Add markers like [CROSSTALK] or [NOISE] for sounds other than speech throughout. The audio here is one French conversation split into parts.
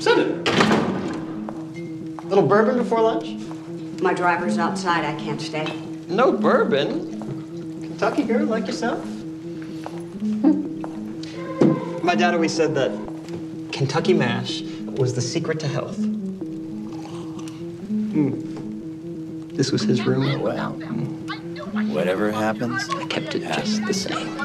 Send it. Little bourbon before lunch? My driver's outside. I can't stay. No bourbon? Kentucky girl like yourself? My dad always said that Kentucky mash was the secret to health. Hmm. This was his room. Well, whatever happens, I kept it just the same.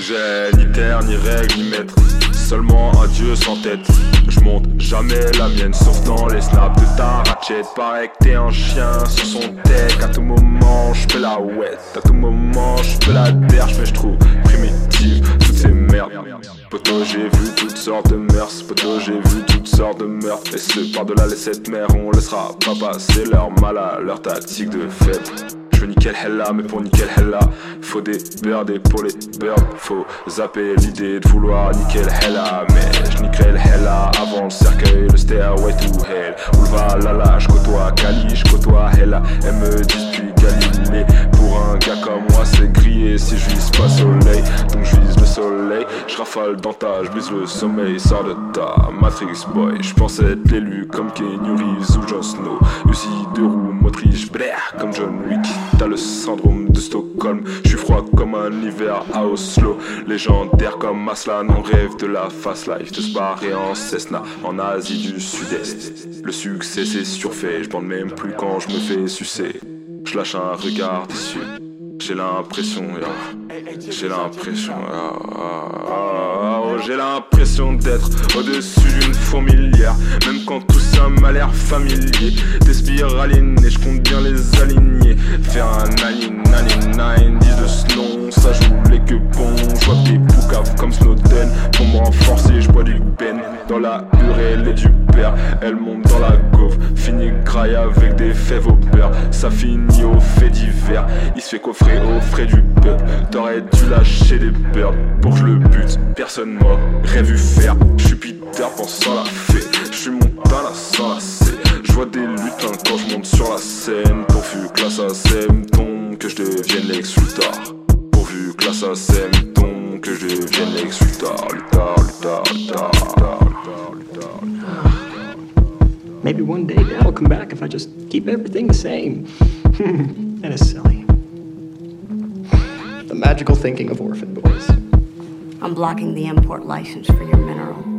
J'ai ni terre, ni règle, ni maître. Seulement un dieu sans tête. Je monte jamais la mienne, sauf dans les snaps de ta ratchet. Paraît que t'es un chien sur son tech. À tout moment, je fais la ouette. À tout moment, je fais la derche, mais je trouve primitive toutes ces merdes. Poto, j'ai vu toutes sortes de mers. Poto, j'ai vu toutes de meurtres. Et ce par-delà les sept mers, on laissera pas passer leur mal à leur tactique de fête. Je veux nickel hella, mais pour nickel hella, faut des birds et pour les birds, faut zapper l'idée de vouloir nickel hella. Mais je nickel hella avant le cercueil, le stairway to hell. Où le valhalla, je côtoie Kali, je côtoie hella. Elle me dit depuis Galilée, pour un gars comme moi, c'est grillé si je vise rafale dans ta, je vise le sommeil, sors de ta Matrix boy. Je pense être l'élu comme Kenny Reeves ou Jon Snow. Usine de roues, motrice, blaire comme John Wick. T'as le syndrome de Stockholm. Je suis froid comme un hiver à Oslo. Légendaire comme Aslan, on rêve de la fast life. De se barrer en Cessna en Asie du Sud-Est. Le succès c'est surfait, je bande même plus quand je me fais sucer. Je lâche un regard déçu. J'ai l'impression, j'ai l'impression, ah, ah, ah, oh, j'ai l'impression d'être au-dessus d'une fourmilière. Même quand tout ça m'a l'air familier. Des spiralines et je compte bien les aligner. Faire un align, align, 10 de snow, ça joue les que bon. Je vois des poucaves comme Snowden. Pour me renforcer, je bois du pen. Dans la hurelle et du père, elle monte dans la gaufre. Fini graille avec des fèves au beurre. Ça finit au fait divers. Il se fait coffrer au frais du peuple. T'aurais dû lâcher des birds pour que je le bute. Personne m'aurait vu faire. Je suis Peter pensant la fée. Je suis Montana sans la C. Je vois des lutins quand je monte sur la scène. Pourvu que la SACEM tombe, que je devienne Lex. Pourvu que la SACEM tombe, que je devienne Lex Luthor, Luthor, Luthor, Maybe one day dad'll come back if I just keep everything the same. [LAUGHS] and it's silly. The magical thinking of orphan boys. I'm blocking the import license for your mineral.